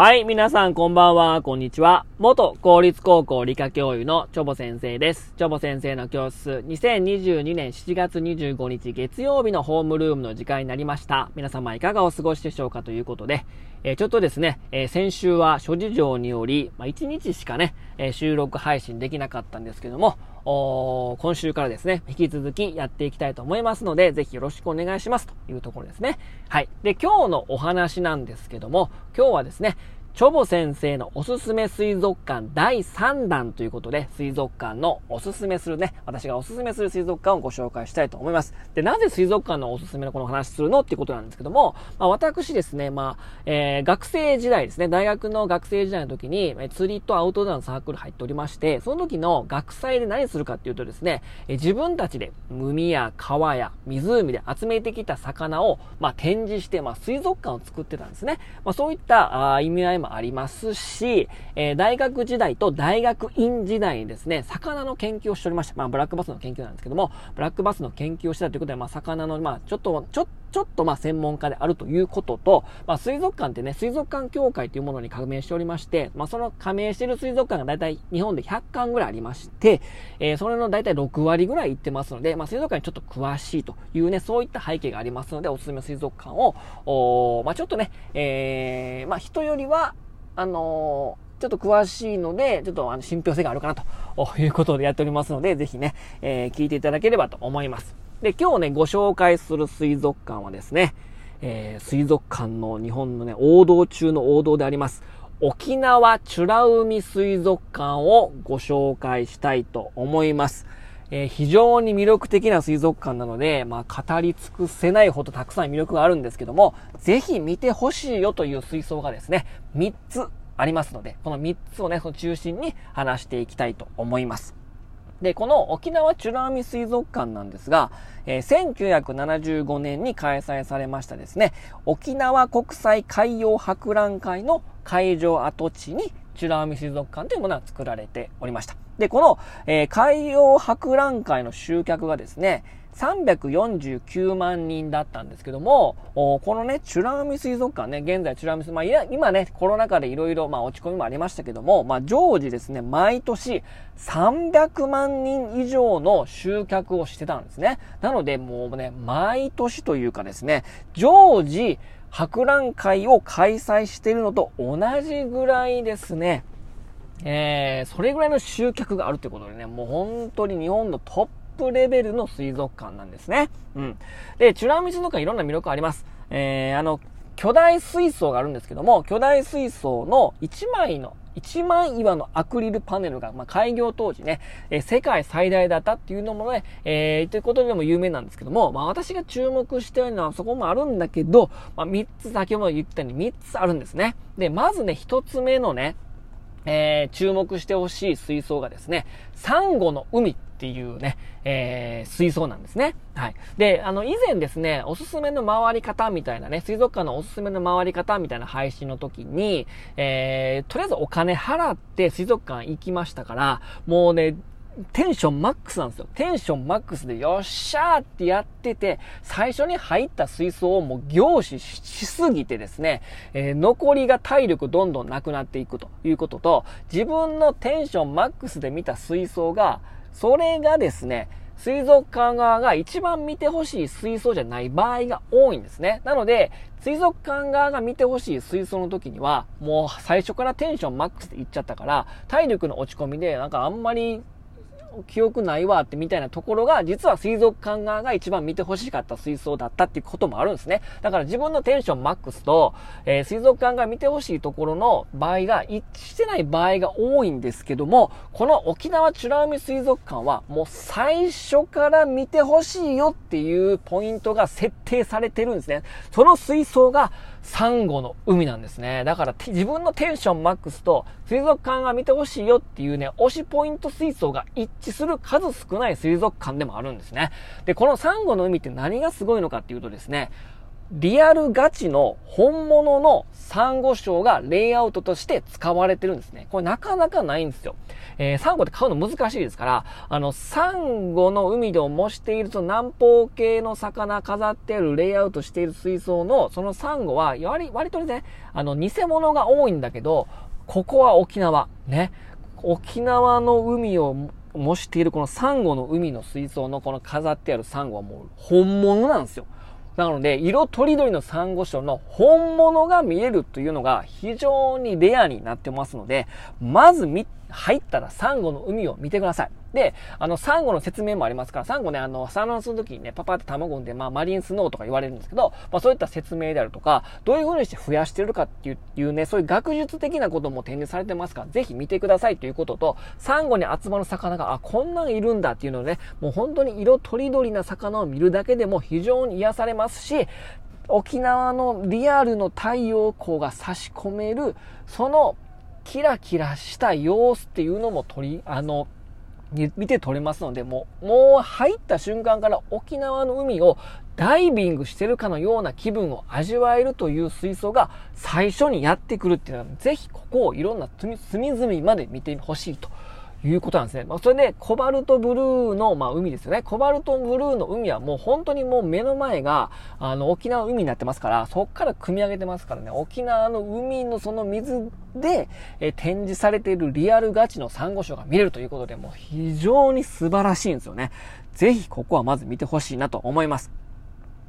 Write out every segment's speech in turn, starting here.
はい、皆さんこんばんは、こんにちは。元公立高校理科教諭のチョボ先生です。チョボ先生の教室、2022年7月25日月曜日のホームルームの時間になりました。皆様いかがお過ごしでしょうかということで、えー、ちょっとですね、えー、先週は諸事情により、まあ、1日しかね、えー、収録配信できなかったんですけども、今週からですね、引き続きやっていきたいと思いますので、ぜひよろしくお願いしますというところですね。はい。で、今日のお話なんですけども、今日はですね、チョボ先生のおすすめ水族館第3弾ということで、水族館のおすすめするね、私がおすすめする水族館をご紹介したいと思います。で、なぜ水族館のおすすめのこの話するのっていうことなんですけども、まあ、私ですね、まあ、えー、学生時代ですね、大学の学生時代の時に、釣りとアウトドアのサークル入っておりまして、その時の学祭で何するかっていうとですね、え自分たちで海や川や湖で集めてきた魚を、まあ、展示して、まあ、水族館を作ってたんですね。まあ、そういったあ意味合いもありますし、えー、大学時代と大学院時代にですね、魚の研究をしておりました。まあ、ブラックバスの研究なんですけども、ブラックバスの研究をしてたということで、まあ、魚の、まあ、ちょっと、ちょっと、ちょっとまあ専門家であるということと、まあ水族館ってね、水族館協会というものに加盟しておりまして、まあその加盟している水族館が大体日本で100館ぐらいありまして、えー、それの大体6割ぐらい行ってますので、まあ水族館にちょっと詳しいというね、そういった背景がありますので、おすすめ水族館を、おまあちょっとね、えー、まあ人よりは、あのーちょっと詳しいので、ちょっとあの信憑性があるかなということでやっておりますので、ぜひね、えー、聞いていただければと思います。で、今日ね、ご紹介する水族館はですね、えー、水族館の日本のね、王道中の王道であります。沖縄美ら海水族館をご紹介したいと思います。えー、非常に魅力的な水族館なので、まあ、語り尽くせないほどたくさん魅力があるんですけども、ぜひ見てほしいよという水槽がですね、3つありますので、この3つをね、その中心に話していきたいと思います。で、この沖縄美ら海水族館なんですが、えー、1975年に開催されましたですね、沖縄国際海洋博覧会の会場跡地に美ら海水族館というものが作られておりました。で、この、えー、海洋博覧会の集客がですね、349万人だったんですけども、このね、チュラ海水族館ね、現在チュラ海水、まあ、今ね、コロナ禍でいろいろ、まあ、落ち込みもありましたけども、まあ、常時ですね、毎年300万人以上の集客をしてたんですね。なので、もうね、毎年というかですね、常時、博覧会を開催しているのと同じぐらいですね、えー、それぐらいの集客があるということでね、もう本当に日本のトップレベルの水族館なんですね。うん。で、チュラミ水族館いろんな魅力あります。えー、あの、巨大水槽があるんですけども、巨大水槽の1枚の1万岩のアクリルパネルが、まあ、開業当時ね、えー、世界最大だったっていうのもね、えー、ということでも有名なんですけども、まあ、私が注目してるのはそこもあるんだけど、まあ、3つ、先ほど言ったように3つあるんですね。で、まずね、1つ目のね、えー、注目してほしい水槽がですね、サンゴの海っていうね、えー、水槽なんですね。はい。で、あの、以前ですね、おすすめの回り方みたいなね、水族館のおすすめの回り方みたいな配信の時に、えー、とりあえずお金払って水族館行きましたから、もうね、テンションマックスなんですよ。テンションマックスでよっしゃーってやってて、最初に入った水槽をもう凝視しすぎてですね、えー、残りが体力どんどんなくなっていくということと、自分のテンションマックスで見た水槽が、それがですね、水族館側が一番見てほしい水槽じゃない場合が多いんですね。なので、水族館側が見てほしい水槽の時には、もう最初からテンションマックスでいっちゃったから、体力の落ち込みで、なんかあんまり記憶ないわってみたいなところが、実は水族館側が一番見てほしかった水槽だったっていうこともあるんですね。だから自分のテンションマックスと、えー、水族館が見てほしいところの場合が一致してない場合が多いんですけども、この沖縄美ら海水族館はもう最初から見てほしいよっていうポイントが設定されてるんですね。その水槽がサンゴの海なんですね。だから自分のテンションマックスと水族館が見てほしいよっていうね、推しポイント水槽が一致する数少ない水族館でもあるんですね。で、このサンゴの海って何がすごいのかっていうとですね、リアルガチの本物のサンゴ礁がレイアウトとして使われてるんですね。これなかなかないんですよ。えー、サンゴって買うの難しいですから、あの、サンゴの海で模しているその南方系の魚飾ってあるレイアウトしている水槽のそのサンゴは、割割とね、あの、偽物が多いんだけど、ここは沖縄。ね。沖縄の海を模しているこのサンゴの海の水槽のこの飾ってあるサンゴはもう本物なんですよ。なので、色とりどりのサンゴ礁の本物が見えるというのが非常にレアになってますので、まず見、入ったらサンゴの海を見てください。で、あの、サンゴの説明もありますから、サンゴね、あの、産卵するときにね、パパって卵んで、まあ、マリンスノーとか言われるんですけど、まあ、そういった説明であるとか、どういう風にして増やしてるかっていうね、そういう学術的なことも展示されてますから、ぜひ見てくださいということと、サンゴに集まる魚が、あ、こんなんいるんだっていうのでね、もう本当に色とりどりな魚を見るだけでも非常に癒されますし、沖縄のリアルの太陽光が差し込める、そのキラキラした様子っていうのも取り、あの、見て取れますので、もう、もう入った瞬間から沖縄の海をダイビングしてるかのような気分を味わえるという水槽が最初にやってくるっていうのは、ぜひここをいろんな隅々まで見てほしいということなんですね。まあ、それで、コバルトブルーの、まあ、海ですよね。コバルトブルーの海はもう本当にもう目の前が、あの、沖縄の海になってますから、そっから組み上げてますからね、沖縄の海のその水で、え展示されているリアルガチのサンゴ礁が見れるということで、もう非常に素晴らしいんですよね。ぜひここはまず見てほしいなと思います。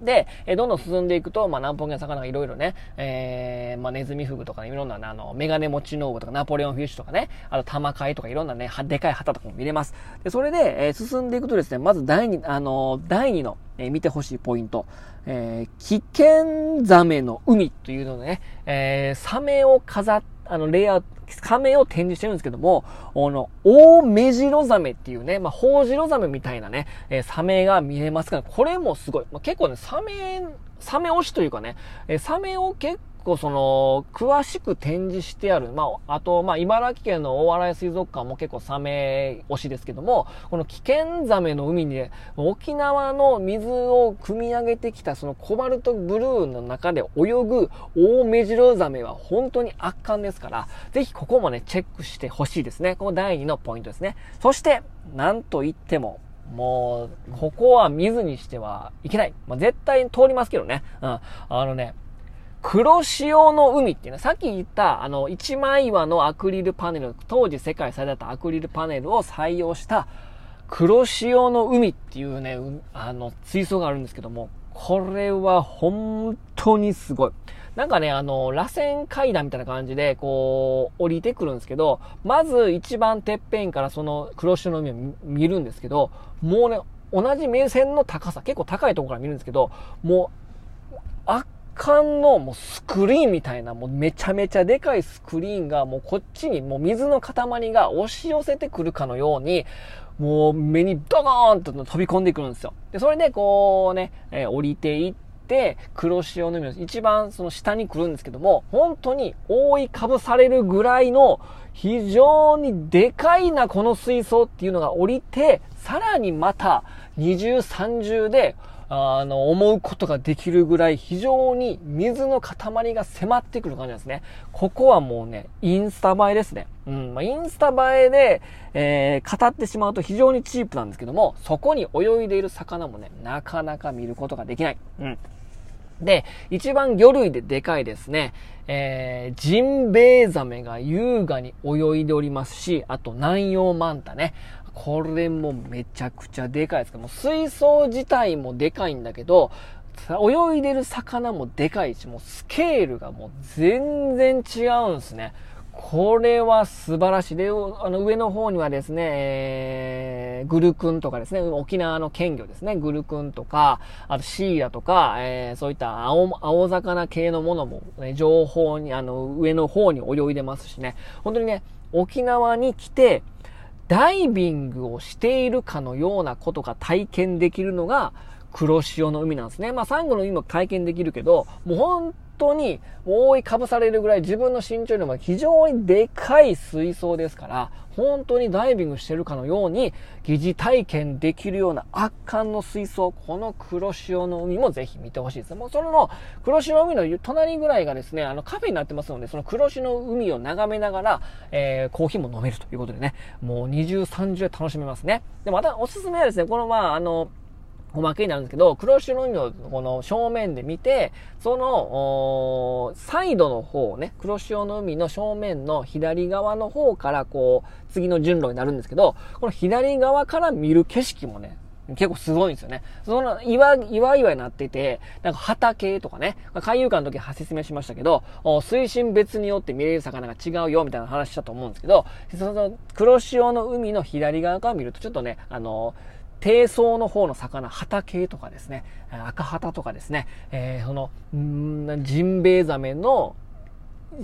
で、えどんどん進んでいくと、まあ、南方系の魚がいろいろね、えー、まあ、ネズミフグとかね、いろんな、あの、メガネモチノーブとか、ナポレオンフィッシュとかね、あと、タマカイとかいろんなね、でかい旗とかも見れます。で、それで、えー、進んでいくとですね、まず第二、あの、第二の、えー、見てほしいポイント、えー、危険ザメの海というのね、えー、サメを飾っあの、レイアウト、サメを展示してるんですけども、あの、大目白ザメっていうね、まあ、ホウジロザメみたいなね、えー、サメが見えますから、これもすごい。まあ、結構ね、サメ、サメ推しというかね、えー、サメを結構その、詳しく展示してある。まあ、あと、まあ、茨城県の大洗水族館も結構サメ推しですけども、この危険ザメの海に、ね、沖縄の水を汲み上げてきたそのコバルトブルーの中で泳ぐ大目白ザメは本当に圧巻ですから、ぜひここもね、チェックしてほしいですね。この第2のポイントですね。そして、なんといっても、もう、ここは見ずにしてはいけない。まあ、絶対に通りますけどね。うん。あのね、黒潮の海っていうのは、さっき言った、あの、一枚岩のアクリルパネル、当時世界最大だったアクリルパネルを採用した黒潮の海っていうね、あの、水槽があるんですけども、これは本当にすごい。なんかね、あの、螺旋階段みたいな感じで、こう、降りてくるんですけど、まず一番てっぺんからその黒潮の海を見るんですけど、もうね、同じ目線の高さ、結構高いところから見るんですけど、もう、圧管のもうスクリーンみたいな、もうめちゃめちゃでかいスクリーンがもうこっちにもう水の塊が押し寄せてくるかのように、もう目にドーンと飛び込んでくるんですよ。で、それでこうね、えー、降りていって、黒潮の海の一番その下に来るんですけども、本当に覆いかぶされるぐらいの非常にでかいなこの水槽っていうのが降りて、さらにまた二重三重であの、思うことができるぐらい非常に水の塊が迫ってくる感じなんですね。ここはもうね、インスタ映えですね。うん。まあ、インスタ映えで、えー、語ってしまうと非常にチープなんですけども、そこに泳いでいる魚もね、なかなか見ることができない。うん。で、一番魚類ででかいですね、えー、ジンベエザメが優雅に泳いでおりますし、あと南洋マンタね。これもめちゃくちゃでかいですかもう水槽自体もでかいんだけど、泳いでる魚もでかいし、もうスケールがもう全然違うんですね。これは素晴らしい。で、あの上の方にはですね、えー、グルクンとかですね、沖縄の県魚ですね、グルクンとか、あとシーラとか、えー、そういった青青魚系のものも、ね、情報に、あの、上の方に泳いでますしね、本当にね、沖縄に来て、ダイビングをしているかのようなことが体験できるのが、黒潮の海なんですね。まあ、サンゴの海も体験できるけど、もう本当に覆いかぶされるぐらい自分の身長よりも非常にでかい水槽ですから、本当にダイビングしてるかのように疑似体験できるような圧巻の水槽、この黒潮の海もぜひ見てほしいです。もうその黒潮の海の隣ぐらいがですね、あのカフェになってますので、その黒潮の海を眺めながら、えー、コーヒーも飲めるということでね、もう二重三重楽しめますね。で、またおすすめはですね、このまあ、あの、おまけになるんですけど、黒潮の海をこの正面で見て、その、サイドの方ね、黒潮の海の正面の左側の方からこう、次の順路になるんですけど、この左側から見る景色もね、結構すごいんですよね。その、岩、岩岩になってて、なんか畑とかね、海遊館の時は説明しましたけど、水深別によって見れる魚が違うよみたいな話したと思うんですけど、その黒潮の海の左側から見るとちょっとね、あの低層の方の魚、旗系とかですね、赤旗とかですね、えー、その、ジンベエザメの、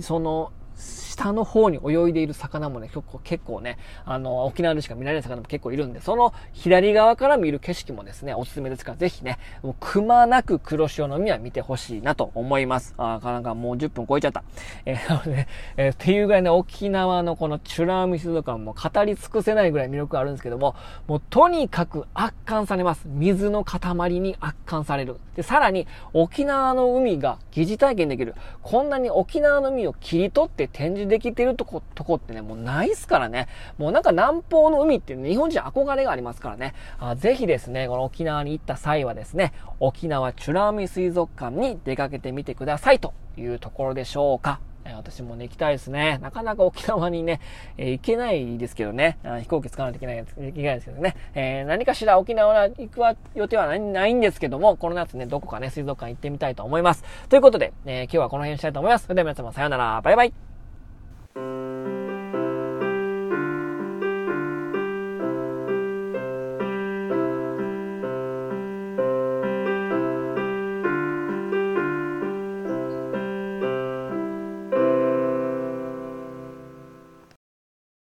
その、下の方に泳いでいる魚もね、結構結構ね、あの、沖縄でしか見られない魚も結構いるんで、その左側から見る景色もですね、おすすめですから、ぜひね、もうくまなく黒潮の海は見てほしいなと思います。あなんかもう10分超えちゃった。えー、なので、えー、っていうぐらいね、沖縄のこのチュラーミ水族館も語り尽くせないぐらい魅力があるんですけども、もうとにかく圧巻されます。水の塊に圧巻される。で、さらに、沖縄の海が疑似体験できる。こんなに沖縄の海を切り取って展示できてるとこ、とこってね、もうないっすからね。もうなんか南方の海っていう日本人憧れがありますからね。あぜひですね、この沖縄に行った際はですね、沖縄美ら海水族館に出かけてみてくださいというところでしょうか。え私もね、行きたいですね。なかなか沖縄にね、えー、行けないですけどね。飛行機使わないといけない、いけないですけどね。えー、何かしら沖縄に行く予定はないんですけども、この夏ね、どこかね、水族館行ってみたいと思います。ということで、えー、今日はこの辺にしたいと思います。それでは皆様さようなら。バイバイ。